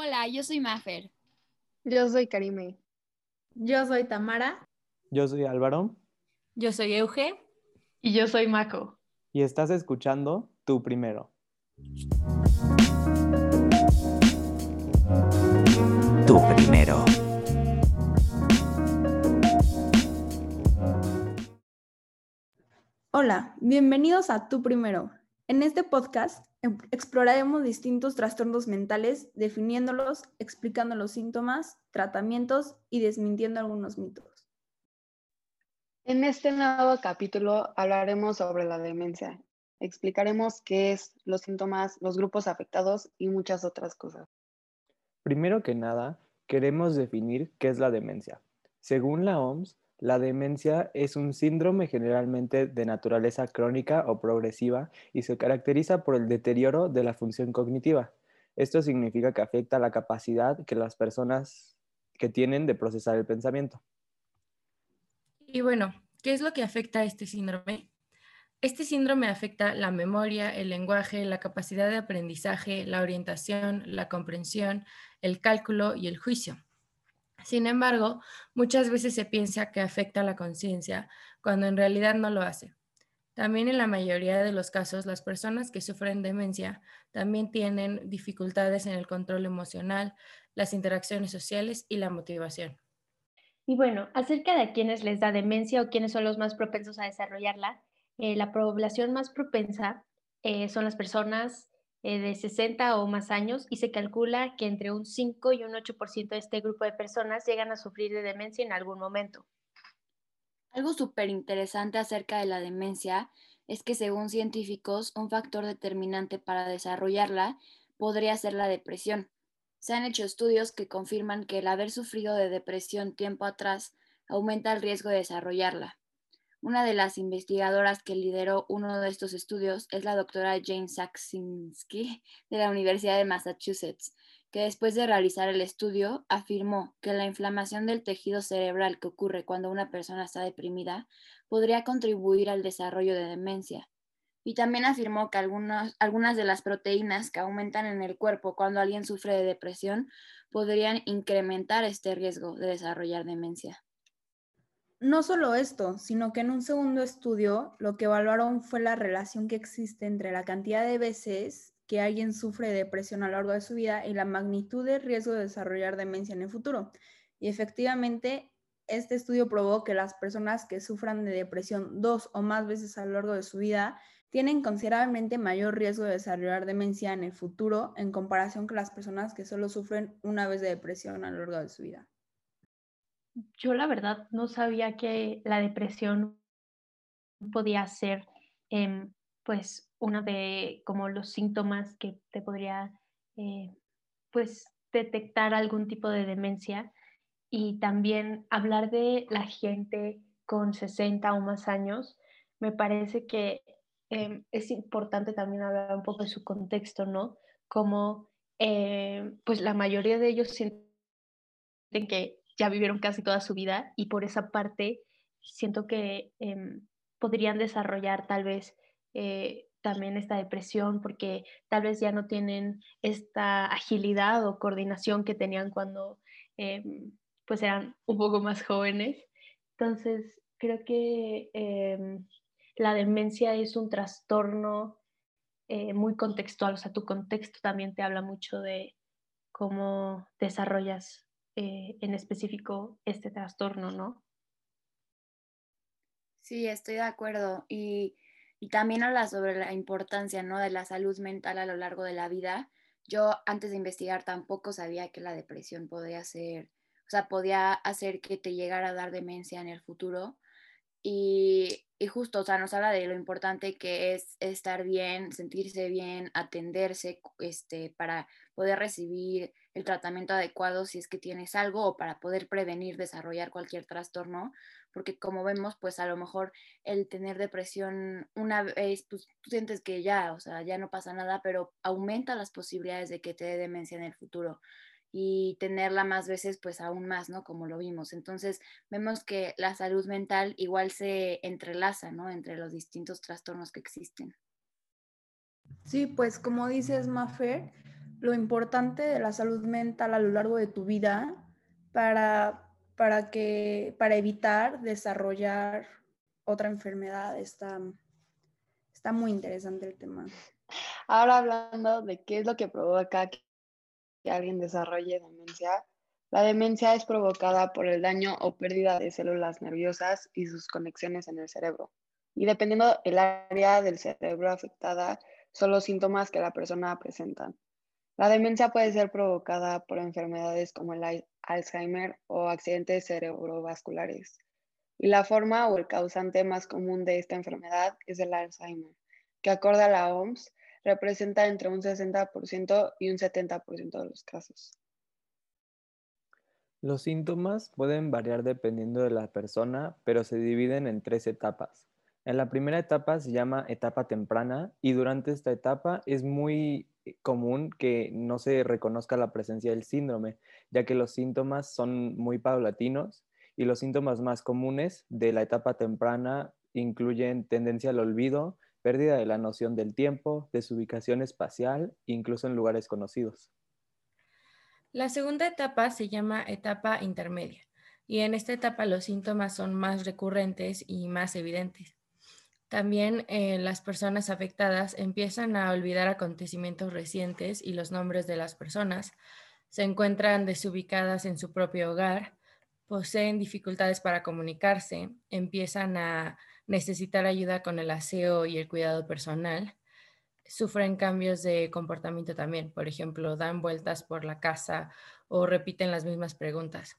Hola, yo soy Mafer. Yo soy Karime. Yo soy Tamara. Yo soy Álvaro. Yo soy Euge. Y yo soy Mako. Y estás escuchando Tú Primero. Tú Primero. Hola, bienvenidos a Tú Primero. En este podcast em, exploraremos distintos trastornos mentales, definiéndolos, explicando los síntomas, tratamientos y desmintiendo algunos mitos. En este nuevo capítulo hablaremos sobre la demencia. Explicaremos qué es, los síntomas, los grupos afectados y muchas otras cosas. Primero que nada, queremos definir qué es la demencia. Según la OMS, la demencia es un síndrome generalmente de naturaleza crónica o progresiva y se caracteriza por el deterioro de la función cognitiva. Esto significa que afecta la capacidad que las personas que tienen de procesar el pensamiento. Y bueno, ¿qué es lo que afecta a este síndrome? Este síndrome afecta la memoria, el lenguaje, la capacidad de aprendizaje, la orientación, la comprensión, el cálculo y el juicio. Sin embargo, muchas veces se piensa que afecta a la conciencia, cuando en realidad no lo hace. También en la mayoría de los casos, las personas que sufren demencia también tienen dificultades en el control emocional, las interacciones sociales y la motivación. Y bueno, acerca de quienes les da demencia o quiénes son los más propensos a desarrollarla, eh, la población más propensa eh, son las personas eh, de 60 o más años y se calcula que entre un 5 y un 8% de este grupo de personas llegan a sufrir de demencia en algún momento. Algo súper interesante acerca de la demencia es que según científicos, un factor determinante para desarrollarla podría ser la depresión. Se han hecho estudios que confirman que el haber sufrido de depresión tiempo atrás aumenta el riesgo de desarrollarla. Una de las investigadoras que lideró uno de estos estudios es la doctora Jane Saxinski de la Universidad de Massachusetts, que después de realizar el estudio afirmó que la inflamación del tejido cerebral que ocurre cuando una persona está deprimida podría contribuir al desarrollo de demencia. Y también afirmó que algunas, algunas de las proteínas que aumentan en el cuerpo cuando alguien sufre de depresión podrían incrementar este riesgo de desarrollar demencia. No solo esto, sino que en un segundo estudio lo que evaluaron fue la relación que existe entre la cantidad de veces que alguien sufre de depresión a lo largo de su vida y la magnitud del riesgo de desarrollar demencia en el futuro. Y efectivamente, este estudio probó que las personas que sufran de depresión dos o más veces a lo largo de su vida tienen considerablemente mayor riesgo de desarrollar demencia en el futuro en comparación con las personas que solo sufren una vez de depresión a lo largo de su vida yo la verdad no sabía que la depresión podía ser em, pues uno de como los síntomas que te podría eh, pues detectar algún tipo de demencia. Y también hablar de la gente con 60 o más años me parece que em, es importante también hablar un poco de su contexto no como eh, pues la mayoría de ellos sienten que ya vivieron casi toda su vida y por esa parte siento que em, podrían desarrollar tal vez eh, también esta depresión porque tal vez ya no tienen esta agilidad o coordinación que tenían cuando em, pues eran un poco más jóvenes. Entonces, creo que em, la demencia es un trastorno eh, muy contextual, o sea, tu contexto también te habla mucho de cómo desarrollas eh, en específico este trastorno, ¿no? Sí, estoy de acuerdo. Y, y, también habla sobre la importancia, ¿no? De la salud mental a lo largo de la vida. Yo antes de investigar tampoco sabía que la depresión podía ser, o sea, podía hacer que te llegara a dar demencia en el futuro. Y, y justo, o sea, nos habla de lo importante que es estar bien, sentirse bien, atenderse, este, para poder recibir el tratamiento adecuado si es que tienes algo o para poder prevenir desarrollar cualquier trastorno, porque como vemos, pues a lo mejor el tener depresión una vez, pues sientes que ya, o sea, ya no pasa nada, pero aumenta las posibilidades de que te dé demencia en el futuro y tenerla más veces, pues aún más, ¿no? Como lo vimos. Entonces, vemos que la salud mental igual se entrelaza, ¿no? Entre los distintos trastornos que existen. Sí, pues como dices, Mafer, lo importante de la salud mental a lo largo de tu vida para, para, que, para evitar desarrollar otra enfermedad. Está, está muy interesante el tema. Ahora hablando de qué es lo que provoca que alguien desarrolle demencia, la demencia es provocada por el daño o pérdida de células nerviosas y sus conexiones en el cerebro. Y dependiendo del área del cerebro afectada, son los síntomas que la persona presenta. La demencia puede ser provocada por enfermedades como el Alzheimer o accidentes cerebrovasculares. Y la forma o el causante más común de esta enfermedad es el Alzheimer, que acorde a la OMS representa entre un 60% y un 70% de los casos. Los síntomas pueden variar dependiendo de la persona, pero se dividen en tres etapas. En la primera etapa se llama etapa temprana y durante esta etapa es muy común que no se reconozca la presencia del síndrome, ya que los síntomas son muy paulatinos y los síntomas más comunes de la etapa temprana incluyen tendencia al olvido, pérdida de la noción del tiempo, desubicación espacial, incluso en lugares conocidos. La segunda etapa se llama etapa intermedia y en esta etapa los síntomas son más recurrentes y más evidentes. También eh, las personas afectadas empiezan a olvidar acontecimientos recientes y los nombres de las personas, se encuentran desubicadas en su propio hogar, poseen dificultades para comunicarse, empiezan a necesitar ayuda con el aseo y el cuidado personal, sufren cambios de comportamiento también. Por ejemplo, dan vueltas por la casa o repiten las mismas preguntas.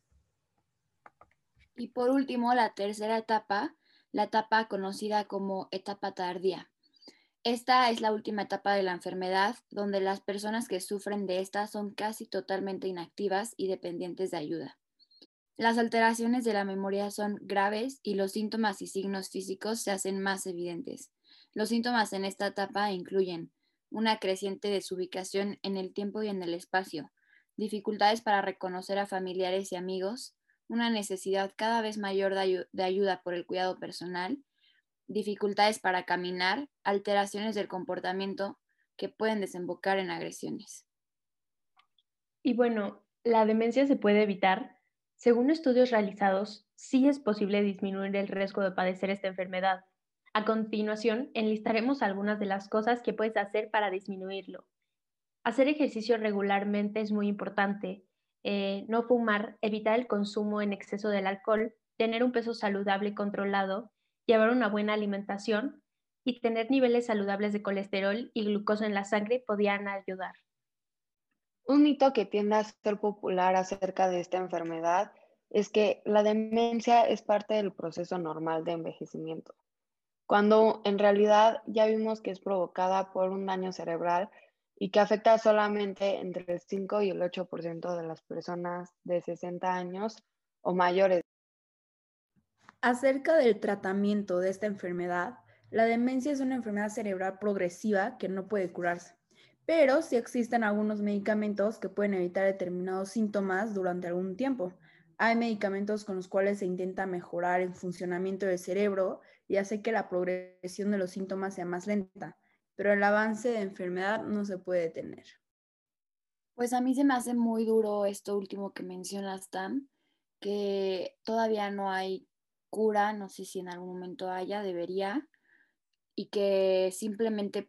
Y por último, la tercera etapa, la etapa conocida como etapa tardía. Esta es la última etapa de la enfermedad donde las personas que sufren de esta son casi totalmente inactivas y dependientes de ayuda. Las alteraciones de la memoria son graves y los síntomas y signos físicos se hacen más evidentes. Los síntomas en esta etapa incluyen una creciente desubicación en el tiempo y en el espacio, dificultades para reconocer a familiares y amigos, una necesidad cada vez mayor de, ayuda por el cuidado personal, dificultades para caminar, alteraciones del comportamiento que pueden desembocar en agresiones. Y bueno, la demencia se puede evitar. Según estudios realizados, sí es posible disminuir el riesgo de padecer esta enfermedad, a continuación, enlistaremos algunas de las cosas que puedes hacer para disminuirlo. Hacer ejercicio regularmente es muy importante. Eh, no fumar, evitar el consumo en exceso del alcohol, tener un peso saludable y controlado, llevar una buena alimentación y tener niveles saludables de colesterol y glucosa en la sangre podrían ayudar. Un mito que tiende a ser popular acerca de esta enfermedad es que la demencia es parte del proceso normal de envejecimiento cuando en realidad ya vimos que es provocada por un daño cerebral y que afecta solamente entre el 5 y el 8% de las personas de 60 años o mayores. Acerca del tratamiento de esta enfermedad, la demencia es una enfermedad cerebral progresiva que no puede curarse, pero sí existen algunos medicamentos que pueden evitar determinados síntomas durante algún tiempo. Hay medicamentos con los cuales se intenta mejorar el funcionamiento del cerebro y hace que la progresión de los síntomas sea más lenta, pero el avance de enfermedad no se puede detener. Pues a mí se me hace muy duro esto último que mencionas, Tam, que todavía no hay cura, no sé si en algún momento haya, debería, y que simplemente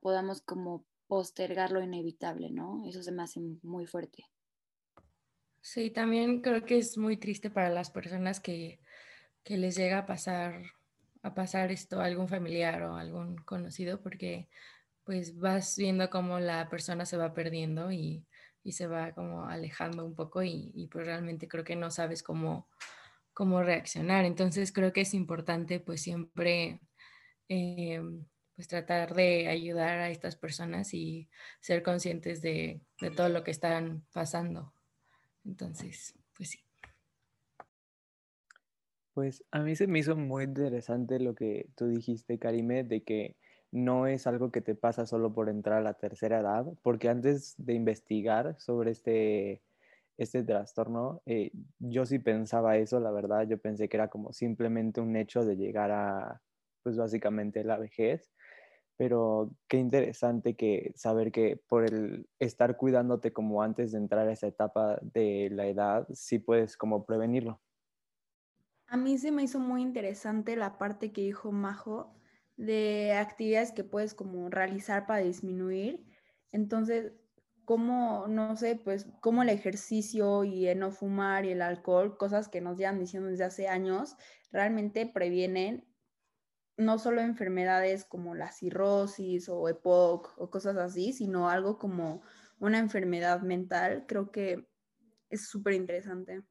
podamos como postergar lo inevitable, ¿no? Eso se me hace muy fuerte. Sí, también creo que es muy triste para las personas que, que les llega a pasar a pasar esto a algún familiar o algún conocido porque pues vas viendo cómo la persona se va perdiendo y, se va como alejando un poco y, pues realmente creo que no sabes cómo, cómo reaccionar. Entonces creo que es importante pues siempre eh, pues tratar de ayudar a estas personas y ser conscientes de, de todo lo que están pasando. Entonces, pues sí. Pues a mí se me hizo muy interesante lo que tú dijiste, Karime, de que no es algo que te pasa solo por entrar a la tercera edad, porque antes de investigar sobre este, este trastorno, eh, yo sí pensaba eso, la verdad, yo pensé que era como simplemente un hecho de llegar a, pues básicamente la vejez, pero qué interesante que saber que por el estar cuidándote como antes de entrar a esa etapa de la edad, sí puedes como prevenirlo. A mí se me hizo muy interesante la parte que dijo Majo de actividades que puedes como realizar para disminuir. Entonces, cómo, no sé, pues cómo el ejercicio y el no fumar y el alcohol, cosas que nos llevan diciendo desde hace años, realmente previenen no solo enfermedades como la cirrosis o EPOC o cosas así, sino algo como una enfermedad mental, creo que es súper interesante.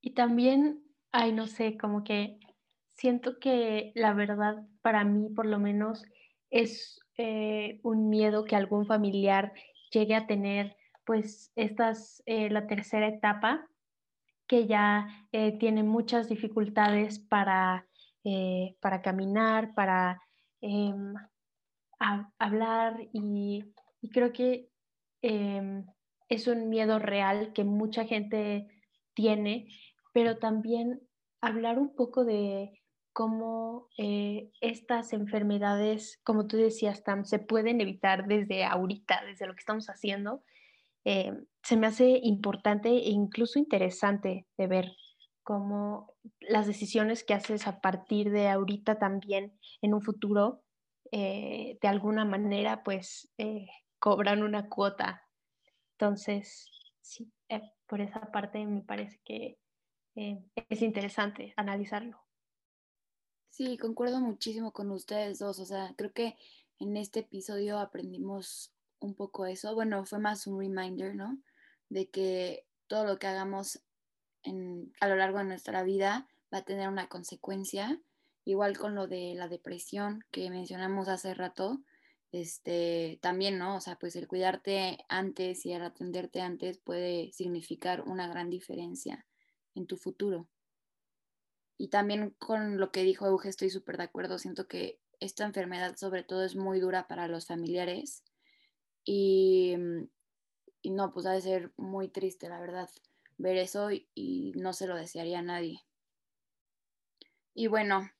Y también, ay, no sé, como que siento que la verdad para mí por lo menos es eh, un miedo que algún familiar llegue a tener, pues esta es eh, la tercera etapa, que ya eh, tiene muchas dificultades para para caminar, para em, hablar y, creo que em, es un miedo real que mucha gente tiene, pero también hablar un poco de cómo eh, estas enfermedades, como tú decías, Tam, se pueden evitar desde ahorita, desde lo que estamos haciendo, em, se me hace importante e incluso interesante de ver cómo las decisiones que haces a partir de ahorita también en un futuro, eh, de alguna manera, pues eh, cobran una cuota. Entonces, sí, eh, por esa parte me parece que es interesante analizarlo. Sí, concuerdo muchísimo con ustedes dos. O sea, creo que en este episodio aprendimos un poco eso. Bueno, fue más un reminder, ¿no? De que todo lo que hagamos a lo largo de nuestra vida va a tener una consecuencia. Igual con lo de la depresión que mencionamos hace rato, este, también, ¿no? O sea, pues el cuidarte antes y el atenderte antes puede significar una gran diferencia en tu futuro. Y también con lo que dijo Euge estoy súper de acuerdo. Siento que esta enfermedad sobre todo es muy dura para los familiares y, y no, pues ha de ser muy triste, la verdad ver eso y, no se lo desearía a nadie. Y bueno,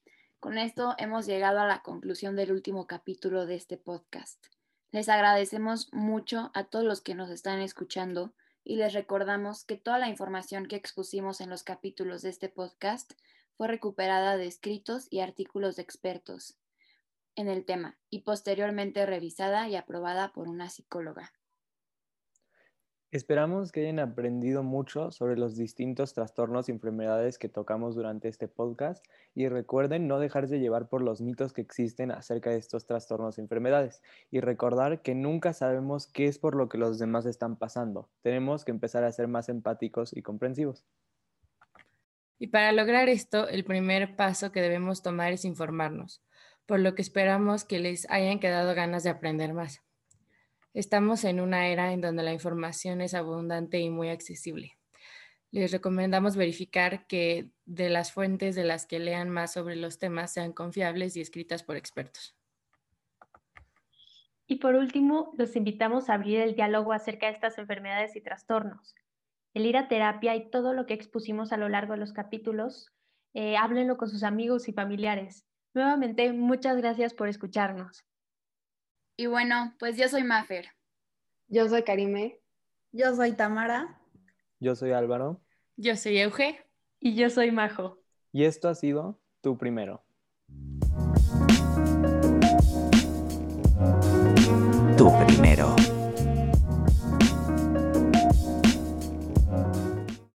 con esto hemos llegado a la conclusión del último capítulo de este podcast. Les agradecemos mucho a todos los que nos están escuchando y les recordamos que toda la información que expusimos en los capítulos de este podcast fue recuperada de escritos y artículos de expertos en el tema y posteriormente revisada y aprobada por una psicóloga. Esperamos que hayan aprendido mucho sobre los distintos trastornos y enfermedades que tocamos durante este podcast y recuerden no dejarse llevar por los mitos que existen acerca de estos trastornos y enfermedades y recordar que nunca sabemos qué es por lo que los demás están pasando. Tenemos que empezar a ser más empáticos y comprensivos. Y para lograr esto, el primer paso que debemos tomar es informarnos, por lo que esperamos que les hayan quedado ganas de aprender más. Estamos en una era en donde la información es abundante y muy accesible. Les recomendamos verificar que de las fuentes de las que lean más sobre los temas sean confiables y escritas por expertos. Y por último, los invitamos a abrir el diálogo acerca de estas enfermedades y trastornos. El ir a terapia y todo lo que expusimos a lo largo de los capítulos, eh, háblenlo con sus amigos y familiares. Nuevamente, muchas gracias por escucharnos. Y bueno, pues yo soy Mafer. Yo soy Karime. Yo soy Tamara. Yo soy Álvaro. Yo soy Euge. Y yo soy Majo. Y esto ha sido tu primero.